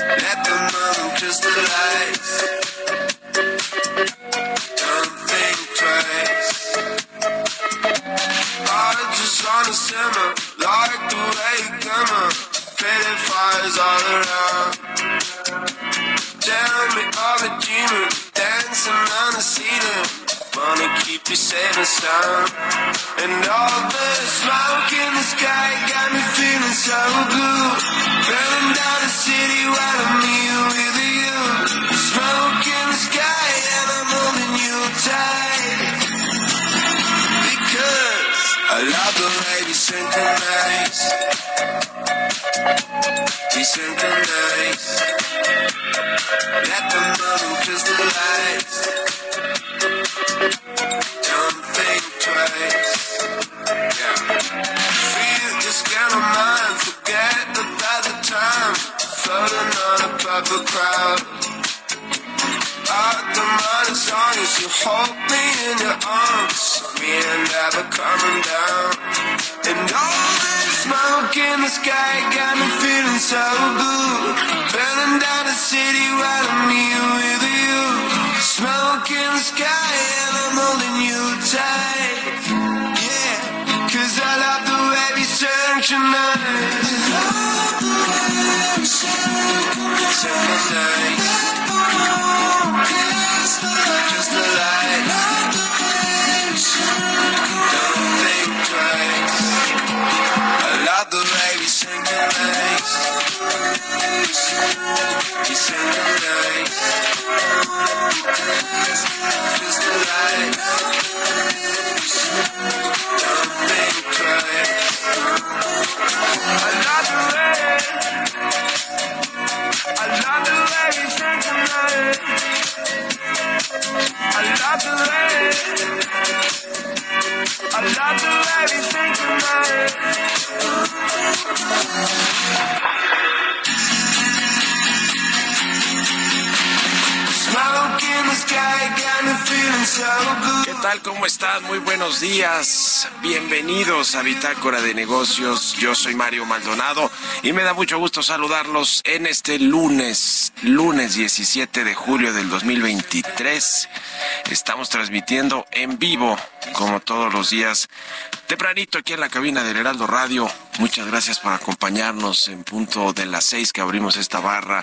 Let the moon crystallize. Don't think twice. I just wanna simmer like the way you glimmer. Pretty fires all around. Tell me all the demons dancing on the ceiling. Wanna keep you safe and sound. And all the smoke in the sky got me feeling so blue. Burning down the city while I'm here with you. Smoke in the sky and I'm holding you tight. Because I love the way we synchronize. We synchronize. Let the moment crystallize. On a crowd. Out the long as you hold me in your arms. We ain't never coming down. And all this smoke in the sky got me feeling so good. Burning down the city while I'm here with you. Smoke in the sky and I'm holding you tight. Yeah, cause I love the Just the light. Don't think twice. Muy buenos días. Bienvenidos a Bitácora de Negocios. Yo soy Mario Maldonado y me da mucho gusto saludarlos en este lunes, lunes 17 de julio del 2023. Estamos transmitiendo en vivo, como todos los días, tempranito aquí en la cabina del Heraldo Radio. Muchas gracias por acompañarnos en punto de las seis que abrimos esta barra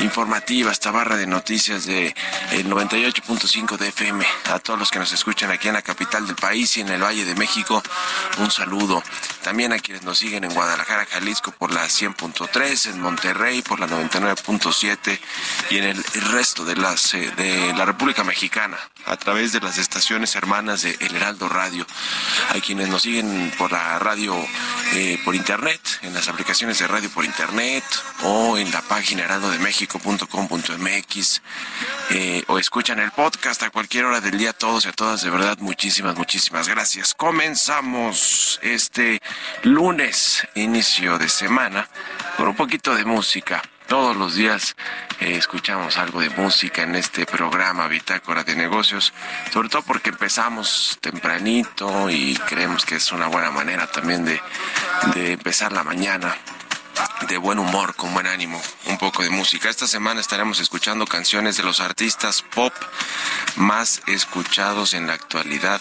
informativa, esta barra de noticias de el 98.5 de FM. A todos los que nos escuchan aquí en la capital del país y en el Valle de México, un saludo. También a quienes nos siguen en Guadalajara, Jalisco por la 100.3, en Monterrey por la 99.7 y en el resto de las eh, de la República Mexicana a través de las estaciones hermanas de El Heraldo Radio. Hay quienes nos siguen por la radio eh, por internet, en las aplicaciones de radio por internet o en la página heraldodemexico.com.mx eh, o escuchan el podcast a cualquier hora del día, todos y a todas, de verdad, muchísimas, muchísimas gracias. Comenzamos este lunes, inicio de semana, con un poquito de música. Todos los días eh, escuchamos algo de música en este programa Bitácora de Negocios, sobre todo porque empezamos tempranito y creemos que es una buena manera también de, de empezar la mañana de buen humor, con buen ánimo, un poco de música. Esta semana estaremos escuchando canciones de los artistas pop más escuchados en la actualidad.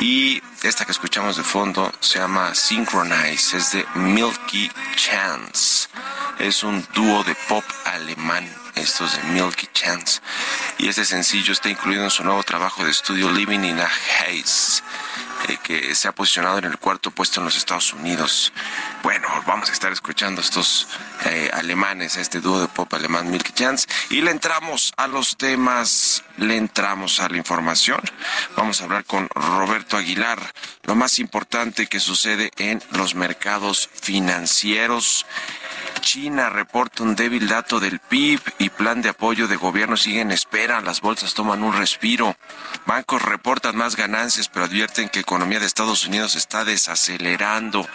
Y esta que escuchamos de fondo se llama Synchronize, es de Milky Chance. Es un dúo de pop alemán, estos de Milky Chance. Y este sencillo está incluido en su nuevo trabajo de estudio Living in a Haze que se ha posicionado en el cuarto puesto en los Estados Unidos. Bueno, vamos a estar escuchando estos eh, alemanes, a este dúo de pop alemán Milky Chance, y le entramos a los temas, le entramos a la información. Vamos a hablar con Roberto Aguilar, lo más importante que sucede en los mercados financieros. China reporta un débil dato del PIB y plan de apoyo de gobierno sigue en espera. Las bolsas toman un respiro. Bancos reportan más ganancias, pero advierten que economía de Estados Unidos está desacelerando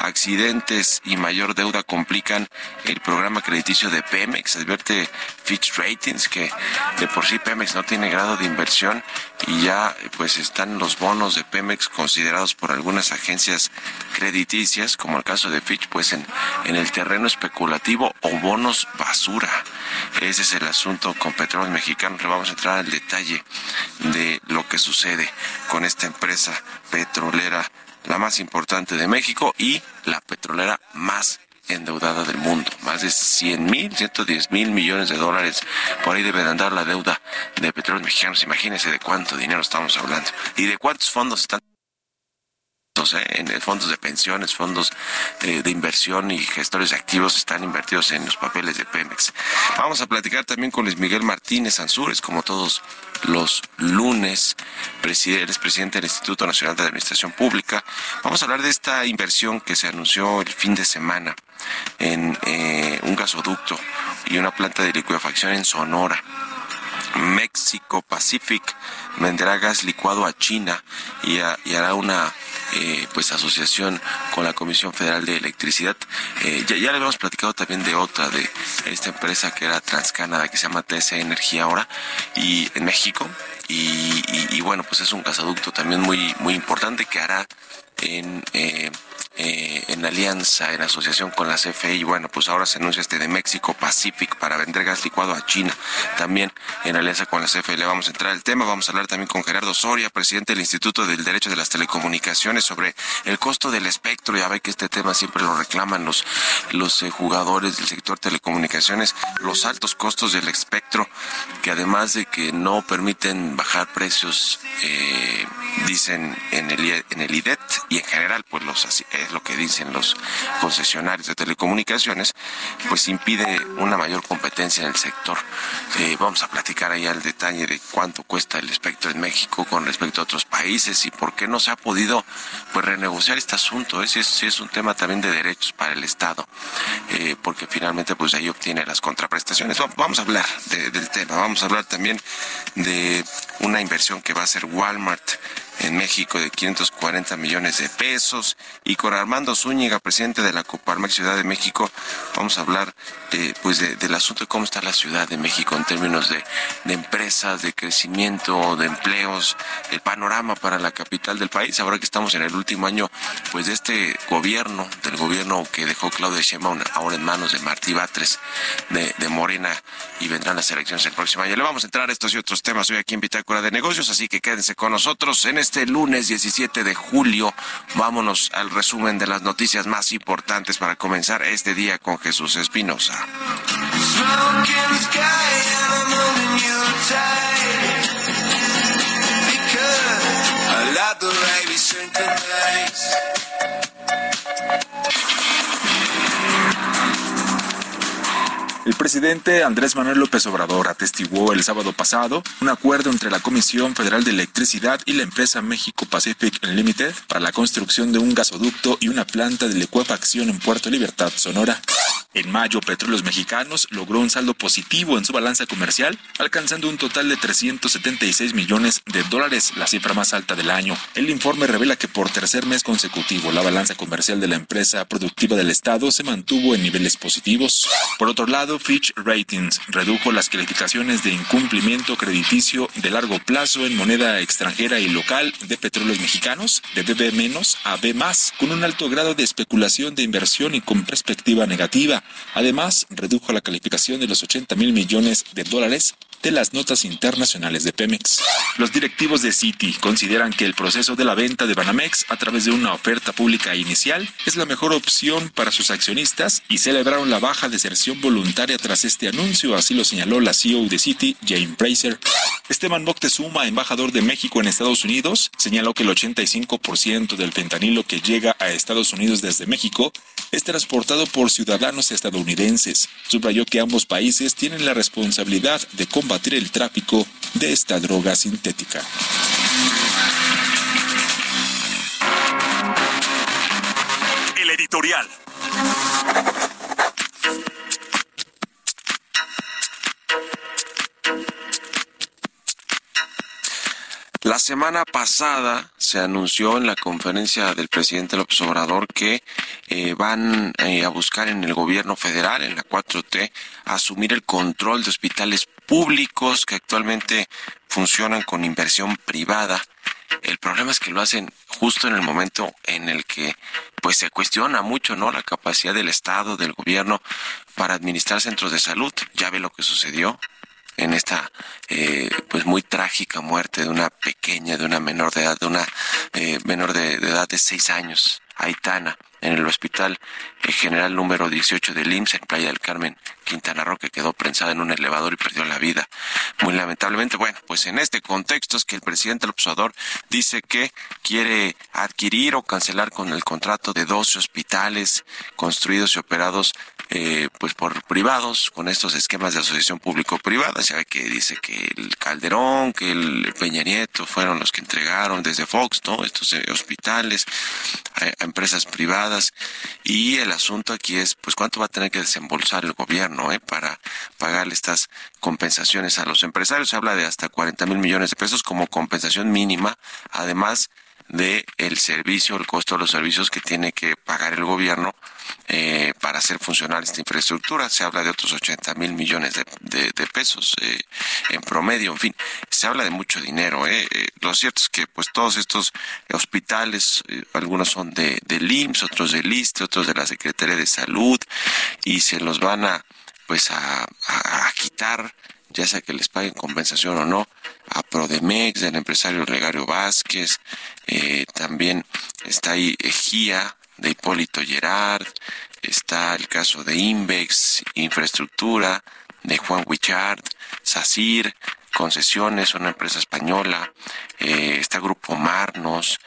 accidentes y mayor deuda complican el programa crediticio de Pemex. Advierte Fitch Ratings que de por sí Pemex no tiene grado de inversión y ya pues están los bonos de Pemex considerados por algunas agencias crediticias, como el caso de Fitch, pues en, el terreno especulativo o bonos basura. Ese es el asunto con Petróleos Mexicanos. Le vamos a entrar al detalle de lo que sucede con esta empresa petrolera la más importante de México y la petrolera más endeudada del mundo. Más de 100 mil, 110 mil millones de dólares. Por ahí de andar la deuda de petróleos mexicanos. Imagínense de cuánto dinero estamos hablando y de cuántos fondos están en fondos de pensiones, fondos eh, de inversión y gestores activos están invertidos en los papeles de Pemex. Vamos a platicar también con Luis Miguel Martínez Ansúrez, como todos los lunes, presidente, es presidente del Instituto Nacional de Administración Pública. Vamos a hablar de esta inversión que se anunció el fin de semana en eh, un gasoducto y una planta de liquefacción en Sonora. México Pacific venderá gas licuado a China y hará una eh, pues asociación con la Comisión Federal de Electricidad. Eh, ya, le habíamos platicado también de otra, de esta empresa que era Transcanada, que se llama TC Energía ahora, y en México. Y, bueno, pues es un gasoducto también muy, muy importante que hará en, eh, eh, en alianza, en asociación con la CFE. Bueno, pues ahora se anuncia este de México Pacific para vender gas licuado a China. También en alianza con la CFE le vamos a entrar al tema. Vamos a hablar también con Gerardo Soria, presidente del Instituto del Derecho de las Telecomunicaciones, sobre el costo del espectro. Ya ve que este tema siempre lo reclaman los, los eh, jugadores del sector telecomunicaciones, los altos costos del espectro, que además de que no permiten bajar precios, eh, dicen en el, en el IDET y en general, pues los es lo que dicen los concesionarios de telecomunicaciones, pues impide una mayor competencia en el sector. Eh, vamos a platicar ahí al detalle de cuánto cuesta el espectro en México con respecto a otros países y por qué no se ha podido pues renegociar este asunto. Ese es, es un tema también de derechos para el Estado, eh, porque finalmente pues ahí obtiene las contraprestaciones. Vamos a hablar del tema, vamos a hablar también de una inversión que va a hacer Walmart en México de 540 millones de pesos. Y con Armando Zúñiga, presidente de la Coparmex Ciudad de México, vamos a hablar pues del asunto de cómo está la Ciudad de México en términos de, empresas, de crecimiento, de empleos, el panorama para la capital del país. Ahora que estamos en el último año pues de este gobierno, del gobierno que dejó Claudia Sheinbaum ahora en manos de Martí Batres de, de Morena y vendrán las elecciones el próximo año. Le vamos a entrar a estos y otros temas hoy aquí en Bitácora de Negocios, así que quédense con nosotros en este lunes 17 de julio. Vámonos al resumen de las noticias más importantes para comenzar este día con Jesús Espinosa. El presidente Andrés Manuel López Obrador atestiguó el sábado pasado un acuerdo entre la Comisión Federal de Electricidad y la empresa México Pacific Limited para la construcción de un gasoducto y una planta de licuefacción en Puerto Libertad, Sonora. En mayo, Petróleos Mexicanos logró un saldo positivo en su balanza comercial, alcanzando un total de 376 millones de dólares, la cifra más alta del año. El informe revela que por tercer mes consecutivo la balanza comercial de la empresa productiva del Estado se mantuvo en niveles positivos. Por otro lado, Fitch Ratings redujo las calificaciones de incumplimiento crediticio de largo plazo en moneda extranjera y local de Petróleos Mexicanos de BB- a B+, con un alto grado de especulación de inversión y con perspectiva negativa. Además, redujo la calificación de los 80 mil millones de dólares de las notas internacionales de Pemex. Los directivos de Citi consideran que el proceso de la venta de Banamex a través de una oferta pública inicial es la mejor opción para sus accionistas y celebraron la baja deserción voluntaria tras este anuncio, así lo señaló la CEO de Citi, Jane Fraser. Esteban Moctezuma, embajador de México en Estados Unidos, señaló que el 85% del fentanilo que llega a Estados Unidos desde México es transportado por ciudadanos estadounidenses. Subrayó que ambos países tienen la responsabilidad de combatir el tráfico de esta droga sintética. El editorial. La semana pasada se anunció en la conferencia del presidente López Obrador que eh, van eh, a buscar en el gobierno federal, en la 4T, asumir el control de hospitales públicos que actualmente funcionan con inversión privada. El problema es que lo hacen justo en el momento en el que pues se cuestiona mucho no la capacidad del Estado, del gobierno para administrar centros de salud. Ya ve lo que sucedió en esta eh, pues muy trágica muerte de una pequeña, de una menor de edad, de una eh, menor de, edad de seis años, Aitana, en el hospital eh, general número 18 del IMSS en Playa del Carmen, Quintana Roo, que quedó prensada en un elevador y perdió la vida. Muy lamentablemente, bueno, pues en este contexto es que el presidente López dice que quiere adquirir o cancelar con el contrato de 12 hospitales construidos y operados eh, pues por privados con estos esquemas de asociación público-privada. Ya ve que dice que el Calderón, que el Peña Nieto fueron los que entregaron desde Fox, ¿no? Estos eh, hospitales a, empresas privadas. Y el asunto aquí es, pues, cuánto va a tener que desembolsar el gobierno, ¿eh? Para pagarle estas compensaciones a los empresarios. Se habla de hasta 40 mil millones de pesos como compensación mínima. Además, de el servicio, el costo de los servicios que tiene que pagar el gobierno eh, para hacer funcionar esta infraestructura. Se habla de otros 80 mil millones de, de, de pesos eh, en promedio. En fin, se habla de mucho dinero. Eh. Lo cierto es que pues todos estos hospitales, algunos son de, del IMSS, otros del ISTE, otros de la Secretaría de Salud, y se los van a pues a, a quitar ya sea que les paguen compensación o no, a Prodemex, del empresario Legario Vázquez, eh, también está ahí Ejía, de Hipólito Gerard, está el caso de Invex, Infraestructura, de Juan Wichard, SACIR, Concesiones, una empresa española, eh, está Grupo Marnos,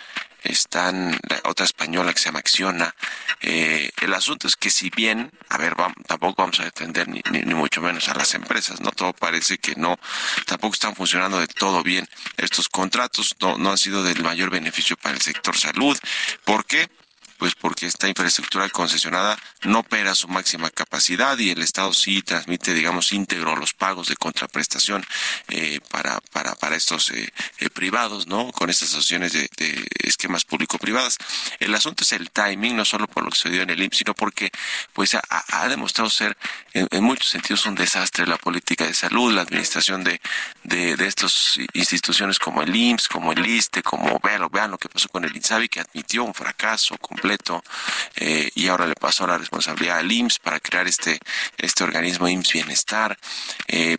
están la otra española que se llama Acciona. Eh, el asunto es que si bien, a ver, vamos, tampoco vamos a defender ni, ni, ni, mucho menos a las empresas, no todo parece que no, tampoco están funcionando de todo bien estos contratos, no, no han sido del mayor beneficio para el sector salud. ¿Por qué? Pues porque esta infraestructura concesionada no opera a su máxima capacidad y el Estado sí transmite, digamos, íntegro los pagos de contraprestación eh, para, para, para estos eh, eh, privados, ¿no? Con estas asociaciones de, de esquemas público-privadas. El asunto es el timing, no solo por lo que sucedió en el IMSS, sino porque pues ha, demostrado ser en, en, muchos sentidos un desastre la política de salud, la administración de, de, de estas instituciones como el IMSS, como el ISTE, como vean, vean lo que pasó con el INSABI, que admitió un fracaso completo completo eh, y ahora le pasó la responsabilidad al IMSS para crear este, este organismo IMSS Bienestar. Eh,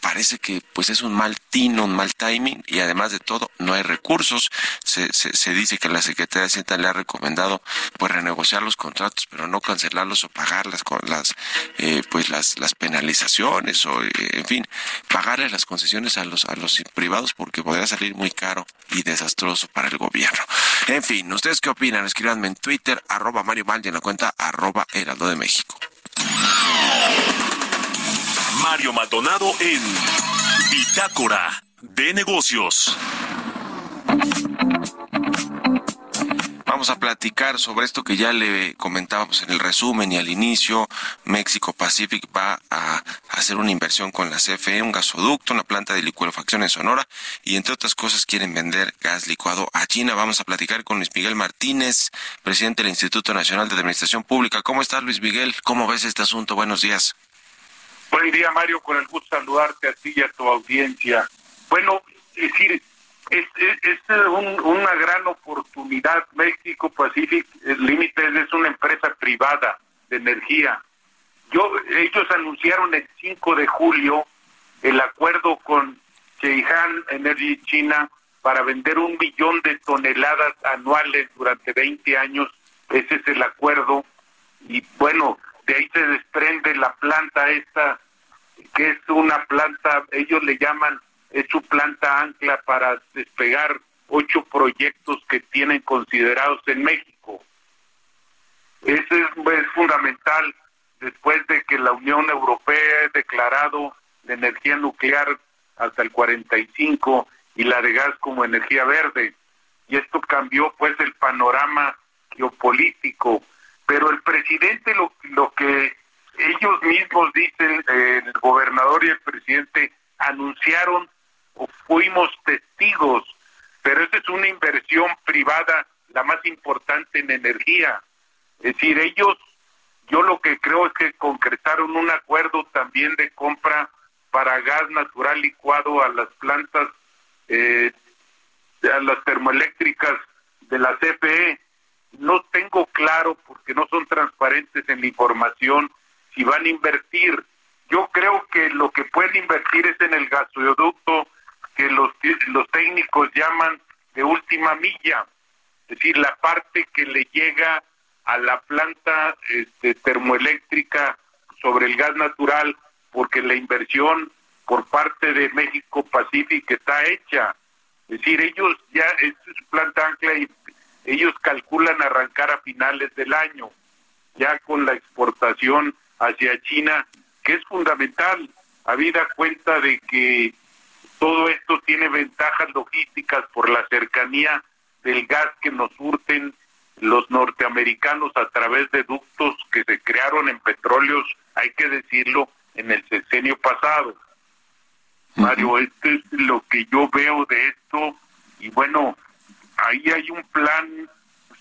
parece que pues es un mal tino, un mal timing y además de todo no hay recursos. Se, se, se dice que la Secretaría de Hacienda le ha recomendado pues renegociar los contratos, pero no cancelarlos o pagarlas con las eh, pues las, las penalizaciones o eh, en fin, pagarles las concesiones a los a los privados porque podría salir muy caro y desastroso para el gobierno. En fin, ¿ustedes qué opinan? Escríbanme en Twitter, arroba Mario y en la cuenta arroba Heraldo de México. Mario Maldonado en Bitácora de Negocios. vamos a platicar sobre esto que ya le comentábamos en el resumen y al inicio. México Pacific va a hacer una inversión con la CFE, un gasoducto, una planta de licuefacción en Sonora y entre otras cosas quieren vender gas licuado a China. Vamos a platicar con Luis Miguel Martínez, presidente del Instituto Nacional de Administración Pública. ¿Cómo estás, Luis Miguel? ¿Cómo ves este asunto? Buenos días. Buen día, Mario. Con el gusto saludarte a ti y a tu audiencia. Bueno, es decir, es, es, una gran oportunidad. México Pacific Limited es una empresa privada de energía. Yo, ellos anunciaron el 5 de julio el acuerdo con Cheihan Energy China para vender un millón de toneladas anuales durante 20 años. Ese es el acuerdo. Y bueno, de ahí se desprende la planta esta, que es una planta, ellos le llaman es su planta ancla para despegar ocho proyectos que tienen considerados en México. Eso es, fundamental después de que la Unión Europea ha declarado la energía nuclear hasta el 45 y la de gas como energía verde. Y esto cambió pues el panorama geopolítico. Pero el presidente lo, lo que ellos mismos dicen, el gobernador y el presidente anunciaron fuimos testigos, pero esa es una inversión privada la más importante en energía. Es decir, ellos, yo lo que creo es que concretaron un acuerdo también de compra para gas natural licuado a las plantas, eh, a las termoeléctricas de la CFE. No tengo claro, porque no son transparentes en la información, si van a invertir. Yo creo que lo que pueden invertir es en el gasoducto que los, los técnicos llaman de última milla, es decir, la parte que le llega a la planta este, termoeléctrica sobre el gas natural, porque la inversión por parte de México Pacífico está hecha. Es decir, ellos ya, es su planta ancla y ellos calculan arrancar a finales del año, ya con la exportación hacia China, que es fundamental, habida cuenta de que todo esto tiene ventajas logísticas por la cercanía del gas que nos surten los norteamericanos a través de ductos que se crearon en petróleos, hay que decirlo, en el sexenio pasado. Mario, esto es lo que yo veo de esto y bueno, ahí hay un plan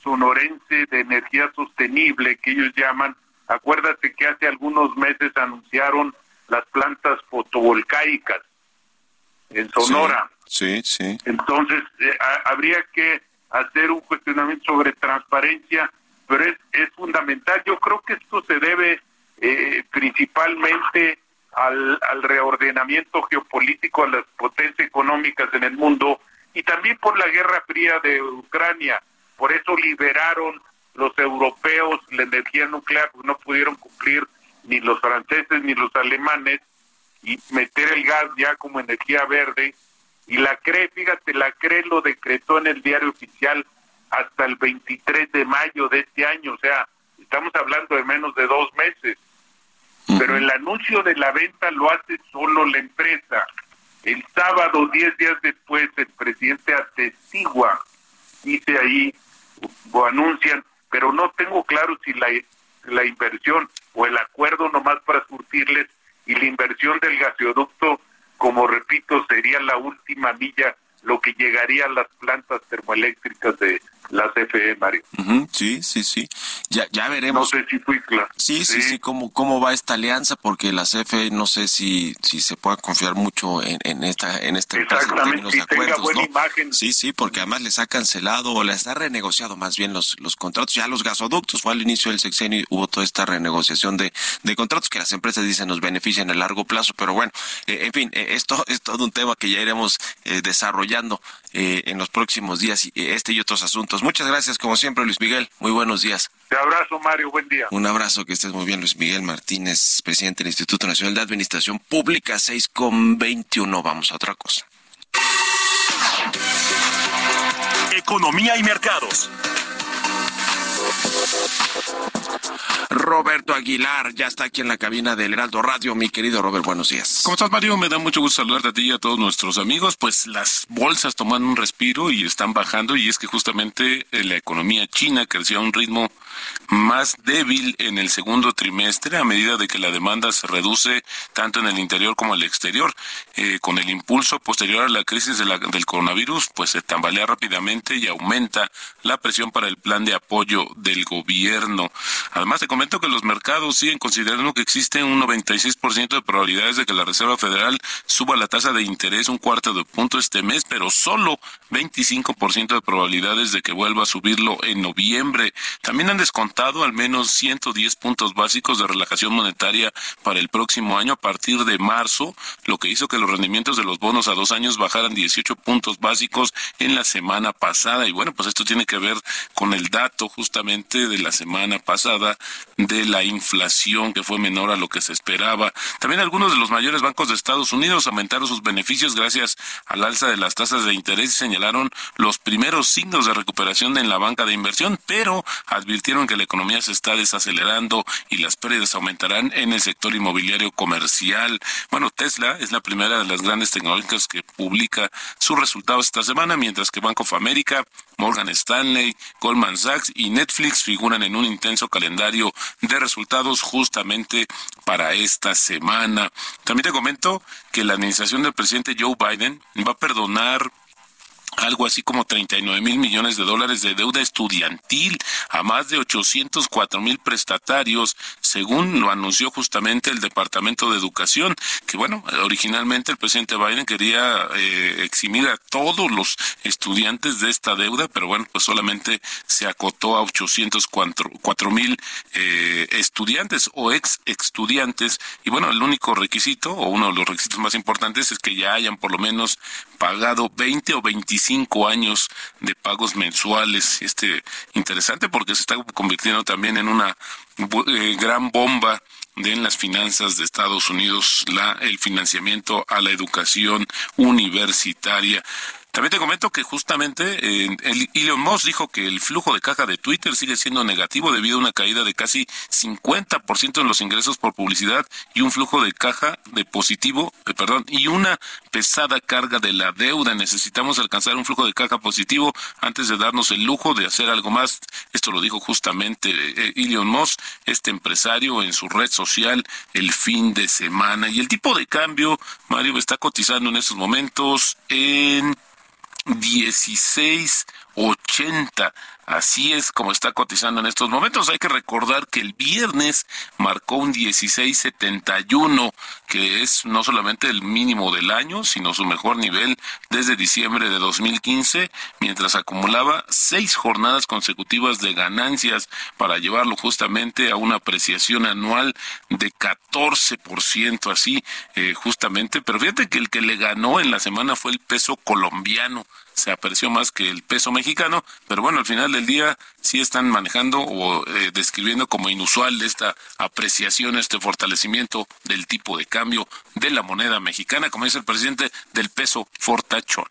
sonorense de energía sostenible que ellos llaman, acuérdate que hace algunos meses anunciaron las plantas fotovoltaicas en Sonora. Sí, sí. Entonces, eh, habría que hacer un cuestionamiento sobre transparencia, pero es, es fundamental. Yo creo que esto se debe eh, principalmente al, al reordenamiento geopolítico, a las potencias económicas en el mundo y también por la guerra fría de Ucrania. Por eso liberaron los europeos la energía nuclear, porque no pudieron cumplir ni los franceses ni los alemanes y meter el gas ya como energía verde. Y la CRE, fíjate, la CRE lo decretó en el diario oficial hasta el 23 de mayo de este año, o sea, estamos hablando de menos de dos meses. Pero el anuncio de la venta lo hace solo la empresa. El sábado, diez días después, el presidente atestigua, dice ahí, o anuncian, pero no tengo claro si la, la inversión o el acuerdo nomás para surtirles y la inversión del gasoducto, como repito, sería la última milla, lo que llegaría a las plantas termoeléctricas de la CFE, Mario. sí, sí, sí. Ya, ya veremos. No sé si fui claro. Sí, sí, sí, cómo, cómo va esta alianza, porque la CFE no sé si, si se puede confiar mucho en, en esta, en esta empresa en de acuerdos, buena imagen. Sí, sí, porque además les ha cancelado o les ha renegociado más bien los, los contratos. Ya los gasoductos fue al inicio del sexenio y hubo toda esta renegociación de, de contratos que las empresas dicen nos benefician a largo plazo, pero bueno, eh, en fin, eh, esto es todo un tema que ya iremos eh, desarrollando en los próximos días, y este y otros asuntos Muchas gracias, como siempre, Luis Miguel. Muy buenos días. Te abrazo, Mario. Buen día. Un abrazo, que estés muy bien, Luis Miguel Martínez, presidente del Instituto Nacional de Administración Pública, 6 con 21. Vamos a otra cosa. Economía y mercados. Roberto Aguilar. Ya está aquí en la cabina del Heraldo Radio. Mi querido Robert, buenos días. ¿Cómo estás, Mario? Me da mucho gusto saludarte a ti y a todos nuestros amigos. Pues las bolsas toman un respiro y están bajando y es que justamente eh, la economía china creció a un ritmo más débil en el segundo trimestre a medida de que la demanda se reduce tanto en el interior como en el exterior. Eh, con el impulso posterior a la crisis del coronavirus, pues se tambalea rápidamente y aumenta la presión para el plan de apoyo del gobierno. Además, te comento que los mercados siguen considerando que existe un 96% de probabilidades de que la Reserva Federal suba la tasa de interés un cuarto de punto este mes, pero solo 25% de probabilidades de que vuelva a subirlo en noviembre. También han descontado al menos 110 puntos básicos de relajación monetaria para el próximo año a partir de marzo, lo que hizo que los rendimientos de los bonos a dos años bajaran 18 puntos básicos en la semana pasada. Y bueno, pues esto tiene que ver con el dato justamente de la semana pasada de la inflación que fue menor a lo que se esperaba. También algunos de los mayores bancos de Estados Unidos aumentaron sus beneficios gracias al alza de las tasas de interés y señalaron los primeros signos de recuperación en la banca de inversión, pero advirtieron que la economía se está desacelerando y las pérdidas aumentarán en el sector inmobiliario comercial. Bueno, Tesla es la primera de las grandes tecnológicas que publica sus resultados esta semana, mientras que Bank of America, Morgan Stanley, Goldman Sachs y Netflix figuran en un intenso calendario de resultados justamente para esta semana. También te comento que la administración del presidente Joe Biden va a perdonar algo así como 39 mil millones de dólares de deuda estudiantil a más de 804 mil prestatarios, según lo anunció justamente el Departamento de Educación, que bueno, originalmente el presidente Biden quería eh, eximir a todos los estudiantes de esta deuda, pero bueno, pues solamente se acotó a 804 mil eh, estudiantes o ex estudiantes, y bueno, el único requisito, o uno de los requisitos más importantes, es que ya hayan por lo menos pagado 20 o 25 cinco años de pagos mensuales. Este interesante porque se está convirtiendo también en una eh, gran bomba de en las finanzas de Estados Unidos la el financiamiento a la educación universitaria. También te comento que justamente eh, el Elon Musk dijo que el flujo de caja de Twitter sigue siendo negativo debido a una caída de casi 50% en los ingresos por publicidad y un flujo de caja de positivo, eh, perdón, y una pesada carga de la deuda. Necesitamos alcanzar un flujo de caja positivo antes de darnos el lujo de hacer algo más. Esto lo dijo justamente eh, Elon Musk, este empresario en su red social el fin de semana. Y el tipo de cambio, Mario, está cotizando en estos momentos en 1680 Así es como está cotizando en estos momentos. Hay que recordar que el viernes marcó un 16.71, que es no solamente el mínimo del año, sino su mejor nivel desde diciembre de 2015, mientras acumulaba seis jornadas consecutivas de ganancias para llevarlo justamente a una apreciación anual de 14%, así eh, justamente. Pero fíjate que el que le ganó en la semana fue el peso colombiano se apreció más que el peso mexicano, pero bueno, al final del día sí están manejando o eh, describiendo como inusual esta apreciación, este fortalecimiento del tipo de cambio de la moneda mexicana, como dice el presidente, del peso fortachón.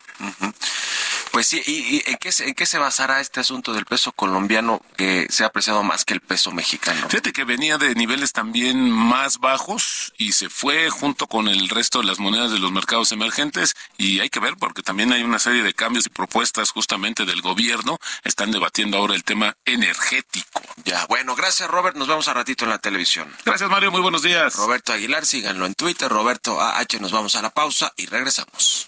Pues sí, ¿y, en, qué, en, qué, se basará este asunto del peso colombiano que se ha apreciado más que el peso mexicano? Fíjate que venía de niveles también más bajos y se fue junto con el resto de las monedas de los mercados emergentes y hay que ver porque también hay una serie de cambios y propuestas justamente del gobierno. Están debatiendo ahora el tema energético. Ya, bueno, gracias Robert, nos vemos a ratito en la televisión. Gracias Mario, muy buenos días. Roberto Aguilar, síganlo en Twitter, Roberto AH, nos vamos a la pausa y regresamos.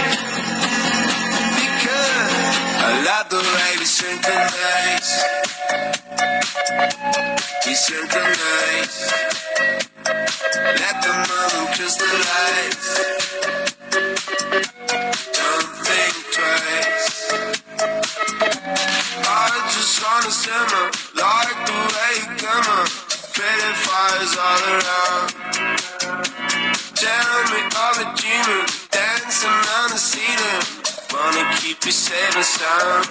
I love the way we synchronize. We synchronize. Let the moment crystallize. Don't think twice. I just wanna simmer, like the way you glimmer. Pretty fires all around. Tell me, all the dreamers. dancing on the ceiling sun. And sound.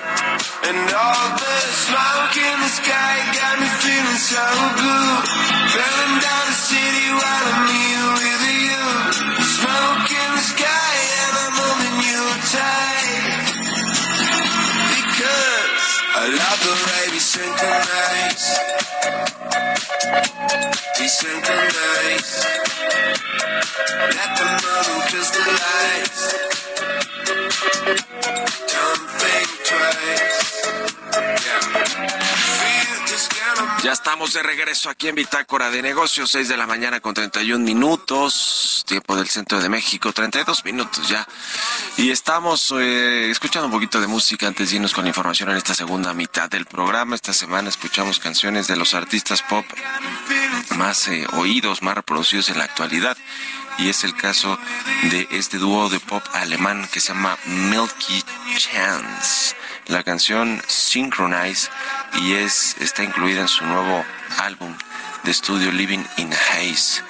And all the smoke in the sky got me feeling so blue. Burning down the city while I'm here with you. Smoke in the sky and I'm holding you tight. Because I love the way we synchronize. We synchronize. Let the moon crystallize. Ya estamos de regreso aquí en Bitácora de Negocios, 6 de la mañana con 31 minutos, tiempo del centro de México, 32 minutos ya. Y estamos eh, escuchando un poquito de música antes de irnos con información en esta segunda mitad del programa. Esta semana escuchamos canciones de los artistas pop más eh, oídos, más reproducidos en la actualidad. Y es el caso de este dúo de pop alemán que se llama Milky Chance. La canción Synchronize y es, está incluida en su nuevo álbum de estudio Living in Haze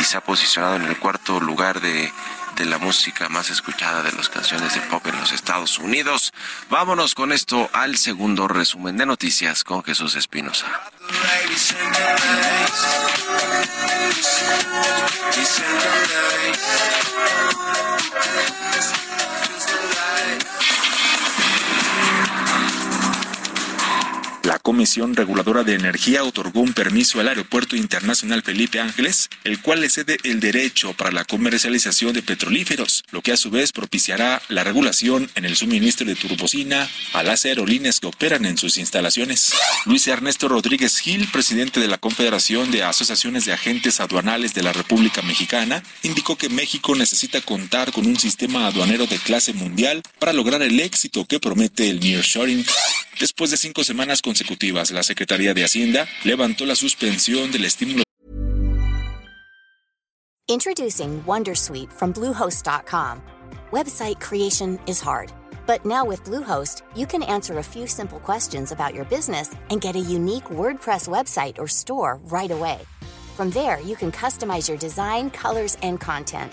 y se ha posicionado en el cuarto lugar de, de la música más escuchada de las canciones de pop en los Estados Unidos. Vámonos con esto al segundo resumen de noticias con Jesús Espinosa. Comisión Reguladora de Energía otorgó un permiso al Aeropuerto Internacional Felipe Ángeles, el cual le cede el derecho para la comercialización de petrolíferos, lo que a su vez propiciará la regulación en el suministro de turbocina a las aerolíneas que operan en sus instalaciones. Luis Ernesto Rodríguez Gil, presidente de la Confederación de Asociaciones de Agentes Aduanales de la República Mexicana, indicó que México necesita contar con un sistema aduanero de clase mundial para lograr el éxito que promete el nearshoring. Después de cinco semanas consecutivas, la Secretaría de Hacienda levantó la suspensión del estímulo Introducing Wondersuite from Bluehost.com. Website creation is hard, but now with Bluehost, you can answer a few simple questions about your business and get a unique WordPress website or store right away. From there, you can customize your design, colors, and content.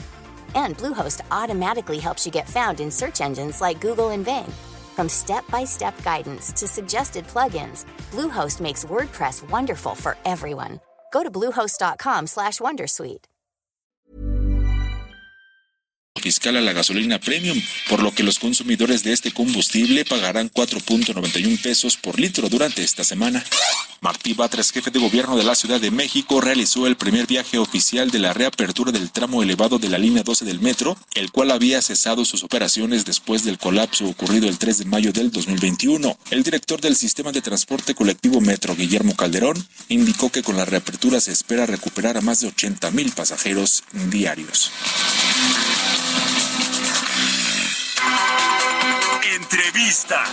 And Bluehost automatically helps you get found in search engines like Google and Bing. From step-by-step guidance to suggested plugins, Bluehost makes WordPress wonderful for everyone. Go to bluehost.com/wondersuite. fiscal a la gasolina premium, por lo que los consumidores de este combustible pagarán 4.91 pesos por litro durante esta semana. Martí Batres, jefe de gobierno de la Ciudad de México, realizó el primer viaje oficial de la reapertura del tramo elevado de la línea 12 del metro, el cual había cesado sus operaciones después del colapso ocurrido el 3 de mayo del 2021. El director del sistema de transporte colectivo Metro, Guillermo Calderón, indicó que con la reapertura se espera recuperar a más de 80 mil pasajeros diarios. Entrevista.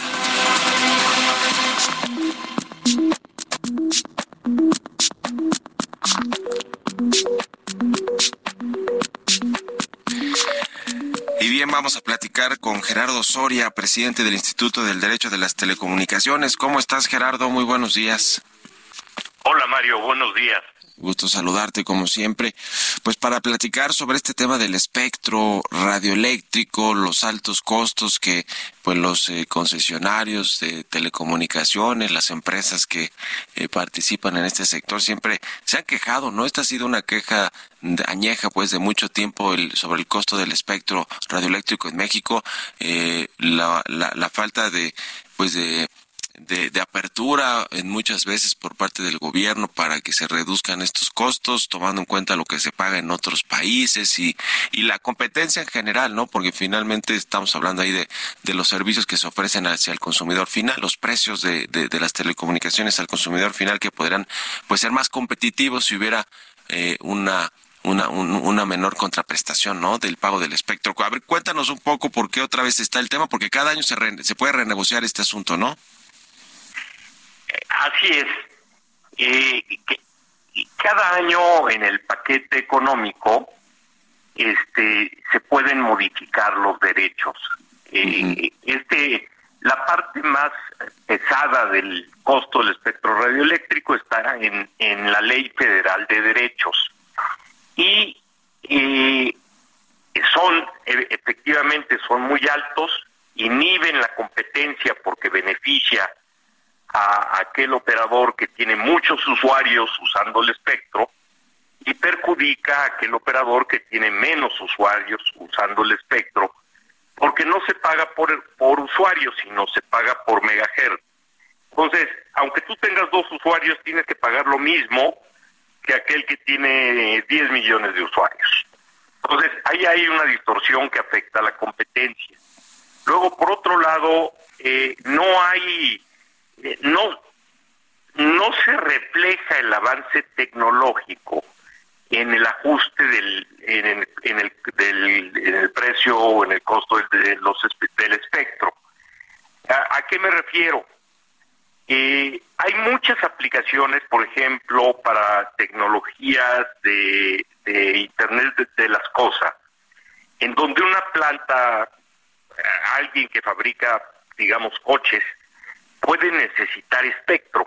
Y bien, vamos a platicar con Gerardo Soria, presidente del Instituto del Derecho de las Telecomunicaciones. ¿Cómo estás, Gerardo? Muy buenos días. Hola Mario, buenos días. Gusto saludarte como siempre. Pues para platicar sobre este tema del espectro radioeléctrico, los altos costos que pues los eh, concesionarios de telecomunicaciones, las empresas que eh, participan en este sector siempre se han quejado, ¿no? Esta ha sido una queja añeja pues de mucho tiempo el, sobre el costo del espectro radioeléctrico en México, eh, la, la, la falta de pues de de, de apertura en muchas veces por parte del gobierno para que se reduzcan estos costos, tomando en cuenta lo que se paga en otros países y, y la competencia en general, ¿no? Porque finalmente estamos hablando ahí de, de los servicios que se ofrecen hacia el consumidor final, los precios de, de, las telecomunicaciones al consumidor final que podrán pues ser más competitivos si hubiera eh, una una, un- una menor contraprestación, ¿no? Del pago del espectro. A ver, cuéntanos un poco por qué otra vez está el tema, porque cada año se, re- se puede renegociar este asunto, ¿no? Así es. Eh, cada año en el paquete económico este, se pueden modificar los derechos. Eh, Este, la parte más pesada del costo del espectro radioeléctrico está en, en la Ley Federal de Derechos. Y eh, son, e- efectivamente, son muy altos inhiben la competencia porque beneficia a aquel operador que tiene muchos usuarios usando el espectro y perjudica a aquel operador que tiene menos usuarios usando el espectro, porque no se paga por, por usuario, sino se paga por megahertz. Entonces, aunque tú tengas dos usuarios, tienes que pagar lo mismo que aquel que tiene 10 millones de usuarios. Entonces, ahí hay una distorsión que afecta a la competencia. Luego, por otro lado, eh, no hay, eh, no, no se refleja el avance tecnológico en el ajuste del, en el, en el, del, en el precio o en el costo del, los, del espectro. ¿A, qué me refiero? Eh, hay muchas aplicaciones, por ejemplo, para tecnologías de, de Internet de, de, las cosas, en donde una planta, alguien que fabrica, digamos, coches, puede necesitar espectro,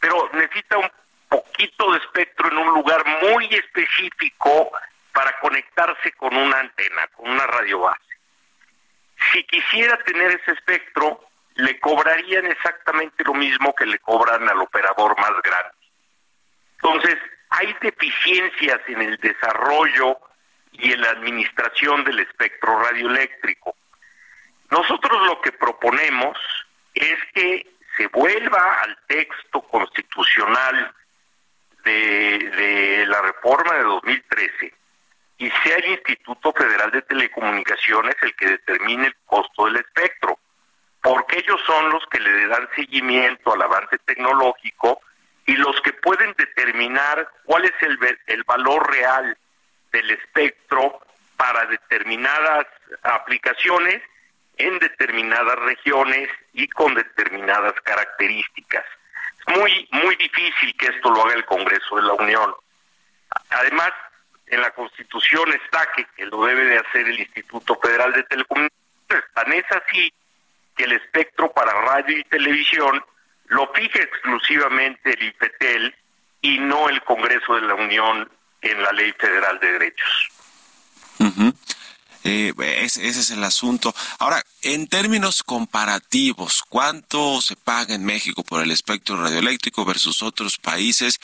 pero necesita un poquito de espectro en un lugar muy específico para conectarse con una antena, con una radio base. Si quisiera tener ese espectro, le cobrarían exactamente lo mismo que le cobran al operador más grande. Entonces, hay deficiencias en el desarrollo y en la administración del espectro radioeléctrico. Nosotros lo que proponemos es que se vuelva al texto constitucional de, la reforma de 2013 y sea el Instituto Federal de Telecomunicaciones el que determine el costo del espectro, porque ellos son los que le dan seguimiento al avance tecnológico y los que pueden determinar cuál es el, el valor real del espectro para determinadas aplicaciones en determinadas regiones y con determinadas características muy, muy difícil que esto lo haga el Congreso de la Unión. Además, en la Constitución está que, lo debe de hacer el Instituto Federal de Telecomunicaciones. Es así que el espectro para radio y televisión lo fija exclusivamente el IPTEL y no el Congreso de la Unión en la Ley Federal de Derechos. Eh, ese, es el asunto. Ahora, en términos comparativos, ¿cuánto se paga en México por el espectro radioeléctrico versus otros países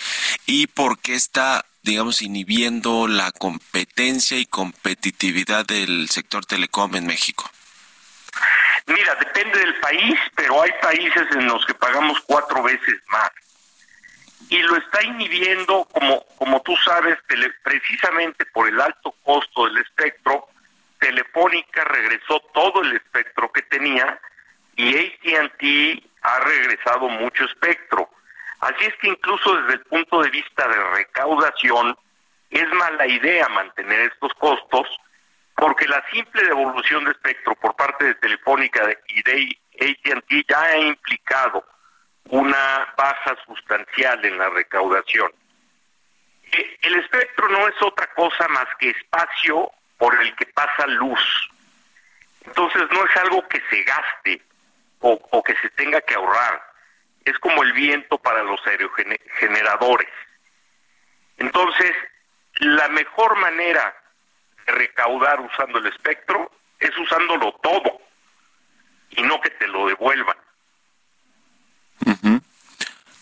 y por qué está digamos, inhibiendo la competencia y competitividad del sector telecom en México? Mira, depende del país, pero hay países en los que pagamos cuatro veces más. Y lo está inhibiendo, como, como tú sabes, precisamente por el alto costo del espectro, Telefónica regresó todo el espectro que tenía y ATT ha regresado mucho espectro. Así es que incluso desde el punto de vista de recaudación es mala idea mantener estos costos porque la simple devolución de espectro por parte de Telefónica y de AT&T ya ha implicado una baja sustancial en la recaudación. Eh, el espectro no es otra cosa más que espacio por el que pasa luz. Entonces no es algo que se gaste o, que se tenga que ahorrar. Es como el viento para los aerogeneradores. Entonces, la mejor manera de recaudar usando el espectro es usándolo todo y no que te lo devuelvan.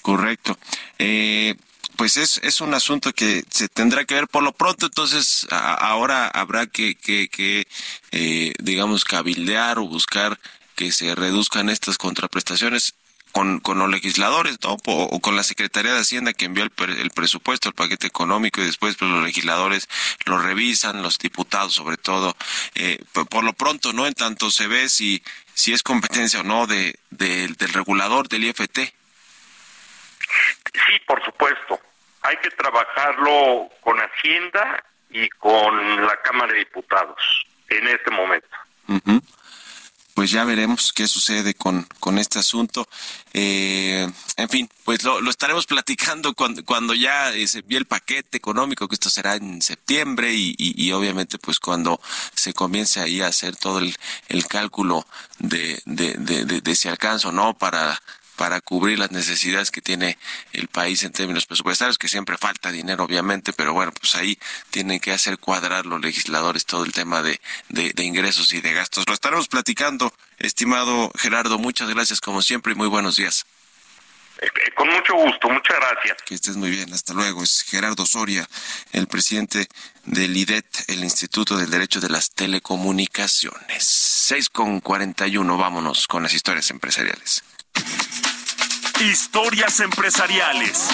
Correcto. Eh, pues es, es un asunto que se tendrá que ver por lo pronto, entonces ahora habrá que, que, eh, digamos, cabildear o buscar que se reduzcan estas contraprestaciones con, con los legisladores ¿no? o, con la Secretaría de Hacienda que envió el, el, presupuesto, el paquete económico y después pues, los legisladores lo revisan, los diputados sobre todo. Eh, por, lo pronto, ¿no? En tanto se ve si, si es competencia o no de, del regulador del IFT. Sí, por supuesto. Hay que trabajarlo con Hacienda y con la Cámara de Diputados en este momento. Pues ya veremos qué sucede con, con este asunto. Eh, en fin, pues lo, lo estaremos platicando cuando, cuando ya se envíe el paquete económico, que esto será en septiembre y, y, obviamente pues cuando se comience ahí a hacer todo el, el cálculo de, de, de, de, de si alcanza o no para para cubrir las necesidades que tiene el país en términos presupuestarios, que siempre falta dinero, obviamente, pero bueno, pues ahí tienen que hacer cuadrar los legisladores todo el tema de, de, ingresos y de gastos. Lo estaremos platicando, estimado Gerardo. Muchas gracias, como siempre, y muy buenos días. Con mucho gusto, muchas gracias. Que estés muy bien, hasta luego. Es Gerardo Soria, el presidente del IDET, el Instituto del Derecho de las Telecomunicaciones. 6 con 41, vámonos con las historias empresariales. Historias empresariales.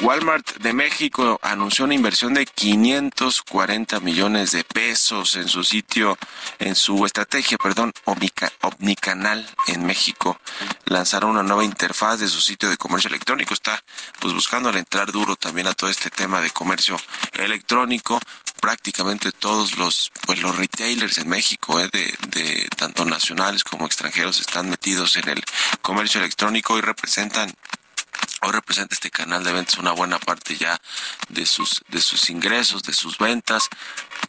Walmart de México anunció una inversión de 540 millones de pesos en su sitio, en su estrategia, perdón, Omnicanal en México. Lanzaron una nueva interfaz de su sitio de comercio electrónico. Está pues buscando entrar duro también a todo este tema de comercio electrónico. Prácticamente todos los pues los retailers en México, eh, de, de tanto nacionales como extranjeros, están metidos en el comercio electrónico y representan Hoy representa este canal de ventas una buena parte ya de sus de sus ingresos, de sus ventas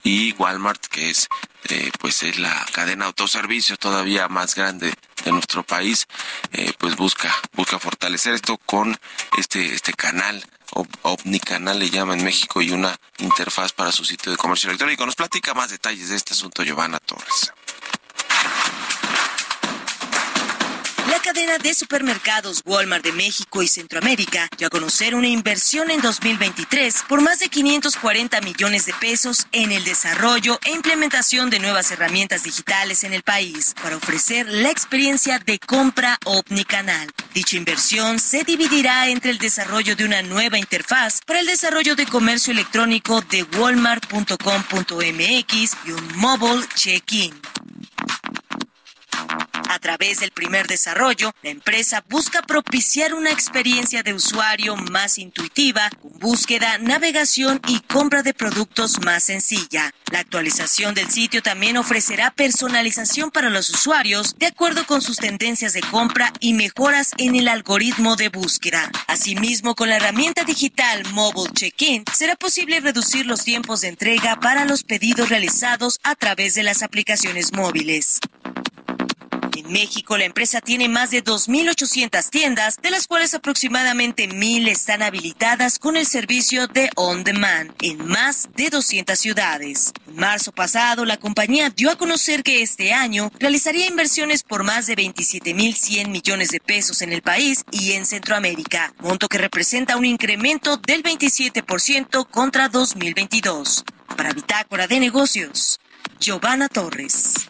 y Walmart que es eh, pues es la cadena de autoservicio todavía más grande de nuestro país, eh, pues busca busca fortalecer esto con este este canal Omnicanal le llama en México y una interfaz para su sitio de comercio electrónico. Nos platica más detalles de este asunto Giovanna Torres. Cadena de supermercados Walmart de México y Centroamérica dio a conocer una inversión en 2023 por más de 540 millones de pesos en el desarrollo e implementación de nuevas herramientas digitales en el país para ofrecer la experiencia de compra omnicanal. Dicha inversión se dividirá entre el desarrollo de una nueva interfaz para el desarrollo de comercio electrónico de walmart.com.mx y un mobile check-in. A través del primer desarrollo, la empresa busca propiciar una experiencia de usuario más intuitiva, con búsqueda, navegación y compra de productos más sencilla. La actualización del sitio también ofrecerá personalización para los usuarios de acuerdo con sus tendencias de compra y mejoras en el algoritmo de búsqueda. Asimismo, con la herramienta digital Mobile Check-in, será posible reducir los tiempos de entrega para los pedidos realizados a través de las aplicaciones móviles. En México, la empresa tiene más de 2.800 tiendas, de las cuales aproximadamente 1.000 están habilitadas con el servicio de On Demand en más de 200 ciudades. En marzo pasado, la compañía dio a conocer que este año realizaría inversiones por más de 27.100 millones de pesos en el país y en Centroamérica, monto que representa un incremento del 27% contra 2022. Para Bitácora de Negocios, Giovanna Torres.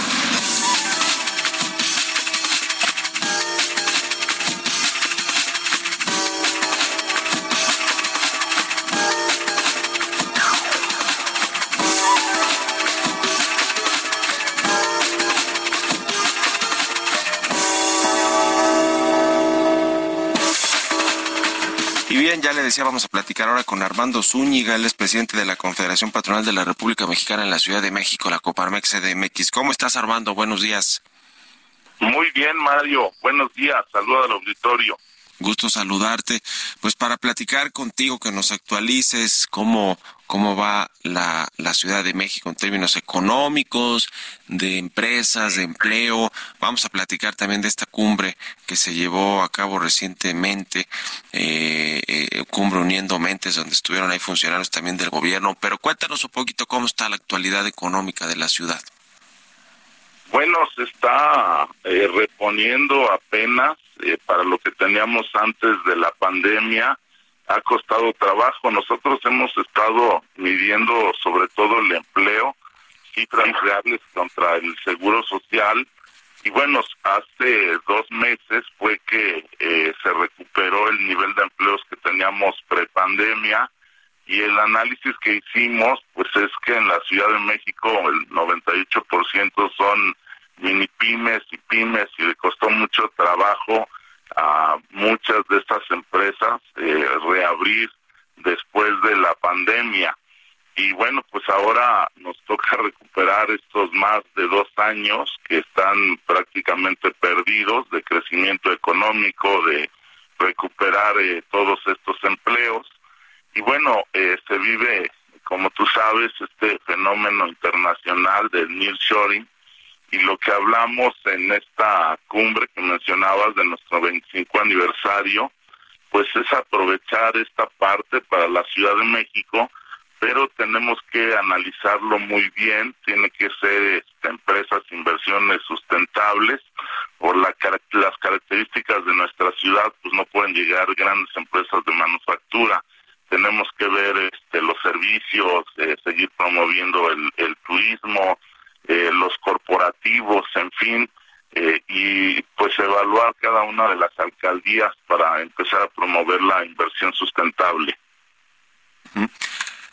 Vamos a platicar ahora con Armando Zúñiga, él es presidente de la Confederación Patronal de la República Mexicana en la Ciudad de México, la Coparmex CDMX. ¿Cómo estás, Armando? Buenos días. Muy bien, Mario. Buenos días. Saludos al auditorio. Gusto saludarte. Pues para platicar contigo, que nos actualices cómo, cómo va la, la Ciudad de México en términos económicos, de empresas, de empleo. Vamos a platicar también de esta cumbre que se llevó a cabo recientemente, eh, eh, cumbre uniendo mentes, donde estuvieron ahí funcionarios también del gobierno. Pero cuéntanos un poquito cómo está la actualidad económica de la ciudad. Bueno, se está eh, reponiendo apenas eh, para lo que teníamos antes de la pandemia. Ha costado trabajo. Nosotros hemos estado midiendo sobre todo el empleo, cifras reales contra el seguro social. Y bueno, hace dos meses fue que eh, se recuperó el nivel de empleos que teníamos prepandemia y el análisis que hicimos pues es que en la Ciudad de México el 98% son mini pymes y pymes y le costó mucho trabajo a muchas de estas empresas eh, reabrir después de la pandemia. Y bueno, pues ahora nos toca recuperar estos más de dos años que están prácticamente perdidos de crecimiento económico, de recuperar eh, todos estos empleos. Y bueno, eh, se vive, como tú sabes, este fenómeno internacional del nearshoring y lo que hablamos en esta cumbre que mencionabas de nuestro 25 aniversario, pues es aprovechar esta parte para la Ciudad de México, pero tenemos que analizarlo muy bien, tiene que ser este, empresas, inversiones sustentables, por la, las características de nuestra ciudad, pues no pueden llegar grandes empresas de manufactura, tenemos que ver este, los servicios, eh, seguir promoviendo el, el turismo, eh, los corporativos, en fin, eh, y pues evaluar cada una de las alcaldías para empezar a promover la inversión sustentable.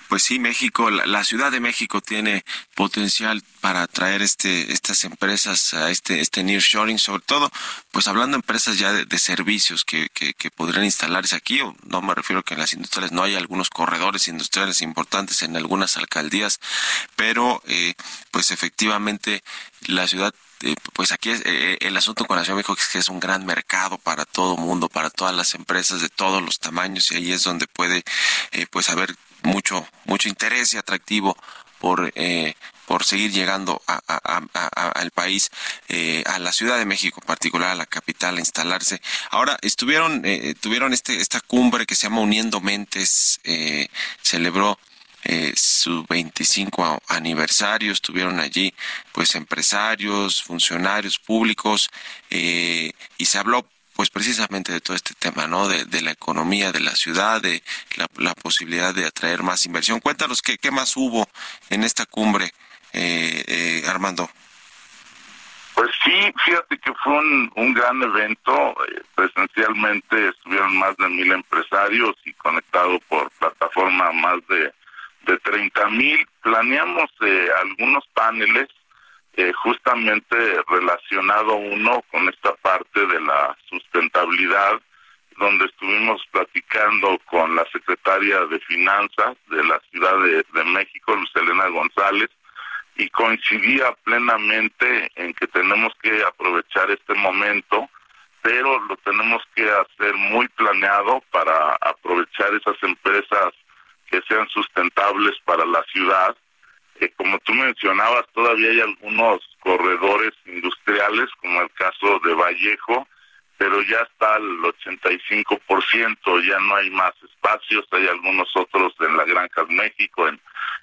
Pues sí, México, la, Ciudad de México tiene potencial para atraer este, estas empresas a este, este nearshoring, sobre todo, pues hablando de empresas ya de, servicios que, que, que, podrían instalarse aquí, o no me refiero que en las industriales no hay algunos corredores industriales importantes en algunas alcaldías, pero eh, pues efectivamente la ciudad eh, pues aquí es, eh, el asunto con la Ciudad de México es que es un gran mercado para todo mundo, para todas las empresas de todos los tamaños y ahí es donde puede pues haber mucho, mucho interés y atractivo por, eh, por seguir llegando al país, eh, a la Ciudad de México en particular, a la capital, a instalarse. Ahora, estuvieron, eh, tuvieron este, esta cumbre que se llama Uniendo Mentes, celebró su 25 aniversario, estuvieron allí pues empresarios, funcionarios públicos y se habló pues precisamente de todo este tema, ¿no? De, la economía de la ciudad, de la, posibilidad de atraer más inversión. Cuéntanos qué, qué más hubo en esta cumbre, eh, eh, Armando. Pues sí, fíjate que fue un, un gran evento. Eh, presencialmente estuvieron más de mil empresarios y conectado por plataforma más de, de 30 mil. Planeamos algunos paneles eh, justamente relacionado uno con esta parte de la sustentabilidad, donde estuvimos platicando con la secretaria de Finanzas de la Ciudad de, México, Luz Elena González, y coincidía plenamente en que tenemos que aprovechar este momento, pero lo tenemos que hacer muy planeado para aprovechar esas empresas que sean sustentables para la ciudad como tú mencionabas, todavía hay algunos corredores industriales, como el caso de Vallejo, pero ya está al 85%, ya no hay más espacios, hay algunos otros en la Granja México, en,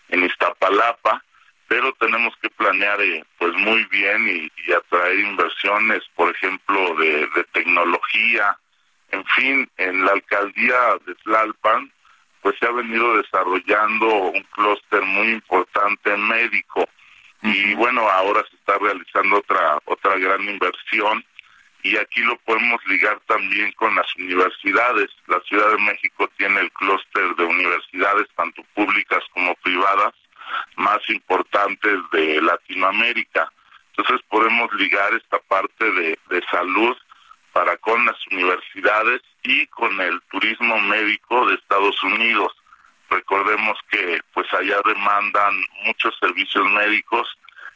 en Iztapalapa, pero tenemos que planear eh, pues muy bien y, atraer inversiones, por ejemplo, de, de tecnología, en fin, en la alcaldía de Tlalpan pues se ha venido desarrollando un clúster muy importante médico. Y bueno ahora se está realizando otra otra gran inversión. Y aquí lo podemos ligar también con las universidades. La Ciudad de México tiene el clúster de universidades tanto públicas como privadas más importantes de Latinoamérica. Entonces podemos ligar esta parte de, de salud para con las universidades y con el turismo médico de Estados Unidos. Recordemos que pues allá demandan muchos servicios médicos,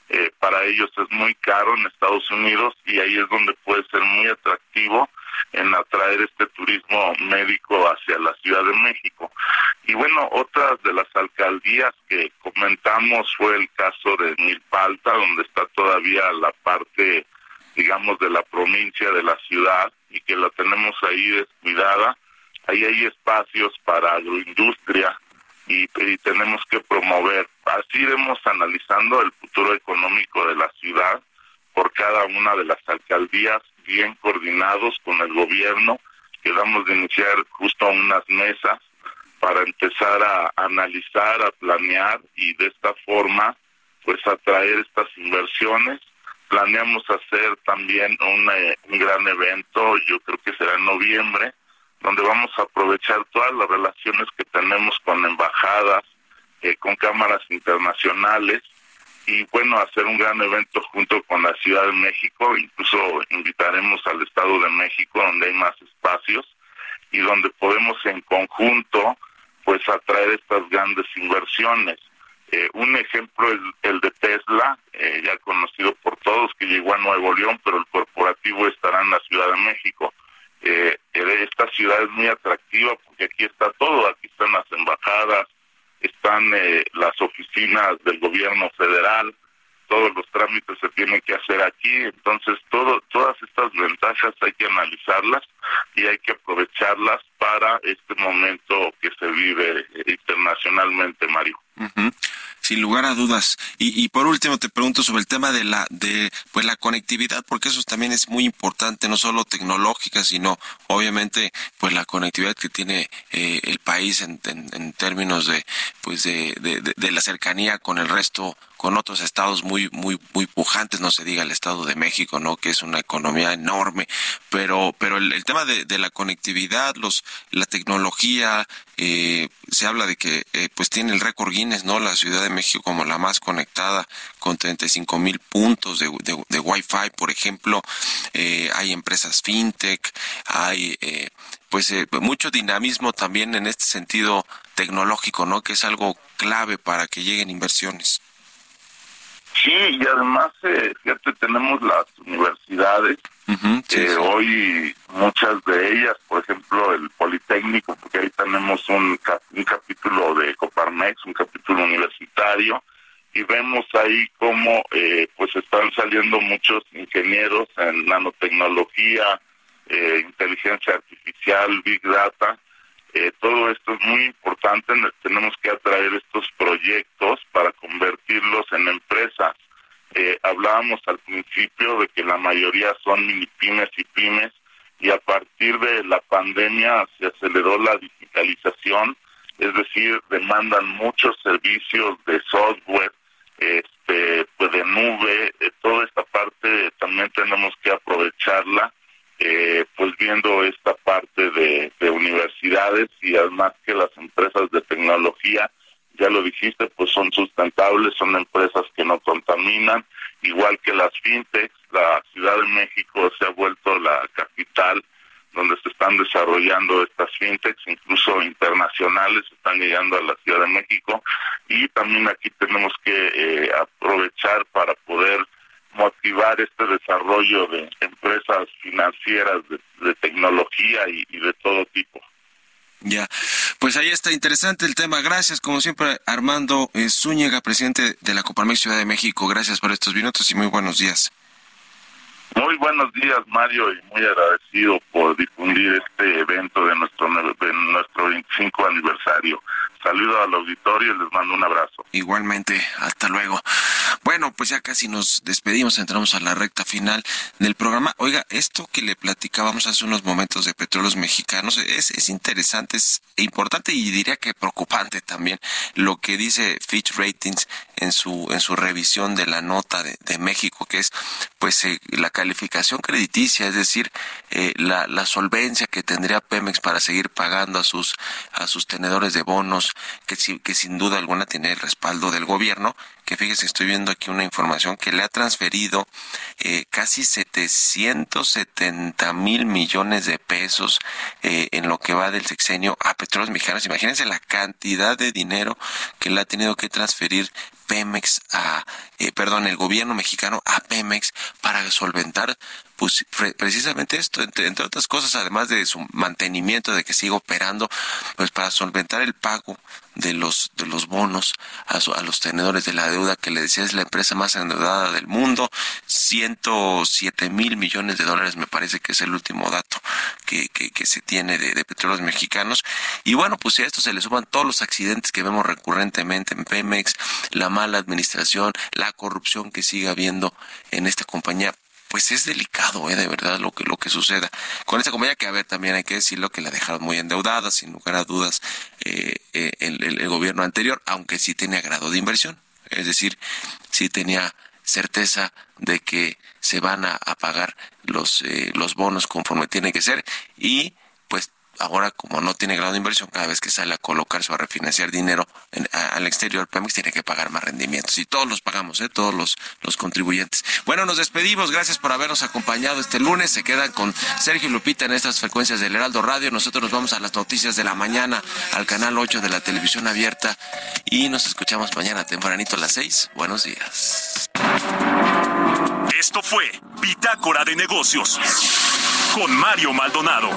eh, para ellos es muy caro en Estados Unidos y ahí es donde puede ser muy atractivo en atraer este turismo médico hacia la Ciudad de México. Y bueno, otras de las alcaldías que comentamos fue el caso de Milpalta, donde está todavía la parte digamos, de la provincia, de la ciudad, y que la tenemos ahí descuidada. Ahí hay espacios para agroindustria y, tenemos que promover. Así iremos analizando el futuro económico de la ciudad por cada una de las alcaldías, bien coordinados con el gobierno. Quedamos de iniciar justo unas mesas para empezar a analizar, a planear y de esta forma pues atraer estas inversiones Planeamos hacer también eh, un, gran evento, yo creo que será en noviembre, donde vamos a aprovechar todas las relaciones que tenemos con embajadas, eh, con cámaras internacionales y bueno, hacer un gran evento junto con la Ciudad de México, incluso invitaremos al Estado de México donde hay más espacios y donde podemos en conjunto pues atraer estas grandes inversiones. Eh, un ejemplo es el de Tesla, eh, ya conocido por todos, que llegó a Nuevo León, pero el corporativo estará en la Ciudad de México. Eh, esta ciudad es muy atractiva porque aquí está todo, aquí están las embajadas, están las oficinas del gobierno federal, todos los trámites se tienen que hacer aquí, entonces todo, todas estas ventajas hay que analizarlas y hay que aprovecharlas para este momento que se vive internacionalmente, Mario. Sin lugar a dudas. Y, y por último te pregunto sobre el tema de la de pues la conectividad, porque eso también es muy importante, no solo tecnológica, sino obviamente pues la conectividad que tiene eh, el país en, en, términos de pues de, de la cercanía con el resto con otros estados muy muy muy pujantes no se diga el estado de México no que es una economía enorme pero pero el, tema de, la conectividad los la tecnología eh, se habla de que eh, pues tiene el récord Guinness no la Ciudad de México como la más conectada con 35 mil puntos de, de, de Wi-Fi por ejemplo eh, hay empresas fintech hay eh, pues eh, mucho dinamismo también en este sentido tecnológico no que es algo clave para que lleguen inversiones Sí, y además, eh, fíjate, tenemos las universidades, uh -huh, sí, eh, sí. hoy muchas de ellas, por ejemplo, el Politécnico, porque ahí tenemos un, cap un capítulo de Coparmex, un capítulo universitario, y vemos ahí cómo eh, pues están saliendo muchos ingenieros en nanotecnología, eh, inteligencia artificial, big data, eh, todo esto es muy importante, tenemos que atraer estos proyectos para convertirlos en empresas. Eh, hablábamos al principio de que la mayoría son mini pymes y pymes y a partir de la pandemia se aceleró la digitalización, es decir, demandan muchos servicios de software, este, pues de nube, eh, toda esta parte también tenemos que aprovecharla eh, pues viendo esta parte de, de, universidades y además que las empresas de tecnología, ya lo dijiste, pues son sustentables, son empresas que no contaminan, igual que las fintechs, la Ciudad de México se ha vuelto la capital donde se están desarrollando estas fintechs, incluso internacionales, están llegando a la Ciudad de México. Y también aquí tenemos que eh, aprovechar para poder motivar este desarrollo de empresas financieras de, de tecnología y, y, de todo tipo. Ya, pues ahí está interesante el tema. Gracias, como siempre, Armando eh, Zúñiga, presidente de la Coparmex Ciudad de México. Gracias por estos minutos y muy buenos días. Muy buenos días, Mario, y muy agradecido por difundir este evento de nuestro, de nuestro 25 aniversario. Saludo al auditorio y les mando un abrazo. Igualmente, hasta luego. Bueno, pues ya casi nos despedimos, entramos a la recta final del programa. Oiga, esto que le platicábamos hace unos momentos de petróleos mexicanos es, es interesante, es importante y diría que preocupante también lo que dice Fitch Ratings en su en su revisión de la nota de, de México, que es pues eh, la calificación crediticia, es decir, eh, la, la solvencia que tendría Pemex para seguir pagando a sus a sus tenedores de bonos, que, sin duda alguna tiene el respaldo del gobierno, que fíjese, estoy viendo aquí una información que le ha transferido eh, casi 770 mil millones de pesos eh, en lo que va del sexenio a petróleos mexicanos. Imagínense la cantidad de dinero que le ha tenido que transferir Pemex a, eh, perdón, el gobierno mexicano a Pemex para solventar pues precisamente esto, entre, entre, otras cosas, además de su mantenimiento, de que siga operando, pues para solventar el pago de los de los bonos a, su, a los tenedores de la deuda que le decía es la empresa más endeudada del mundo, 107 mil millones de dólares me parece que es el último dato que, que, que se tiene de, de, petróleos mexicanos. Y bueno, pues si a esto se le suman todos los accidentes que vemos recurrentemente en Pemex, la mala administración, la corrupción que sigue habiendo en esta compañía, pues es delicado, ¿eh? de verdad, lo que, lo que suceda. Con esta compañía que, a ver, también hay que decirlo que la dejaron muy endeudada, sin lugar a dudas, eh, eh, el, el, gobierno anterior, aunque sí tenía grado de inversión. Es decir, sí tenía certeza de que se van a, a pagar los, eh, los bonos conforme tiene que ser y ahora como no tiene grado de inversión, cada vez que sale a colocarse o a refinanciar dinero al exterior, Pemex tiene que pagar más rendimientos. Y todos los pagamos, ¿eh? todos los, los contribuyentes. Bueno, nos despedimos. Gracias por habernos acompañado este lunes. Se quedan con Sergio y Lupita en estas frecuencias del Heraldo Radio. Nosotros nos vamos a las noticias de la mañana al canal 8 de la televisión abierta. Y nos escuchamos mañana tempranito a las 6. Buenos días. Esto fue Bitácora de Negocios con Mario Maldonado.